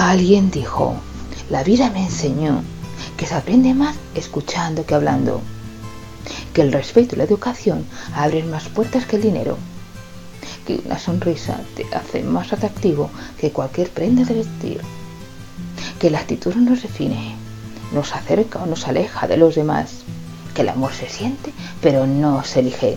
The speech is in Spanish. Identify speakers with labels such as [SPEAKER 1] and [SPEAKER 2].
[SPEAKER 1] Alguien dijo, la vida me enseñó que se aprende más escuchando que hablando, que el respeto y la educación abren más puertas que el dinero, que una sonrisa te hace más atractivo que cualquier prenda de vestir, que la actitud nos define, nos acerca o nos aleja de los demás, que el amor se siente pero no se elige,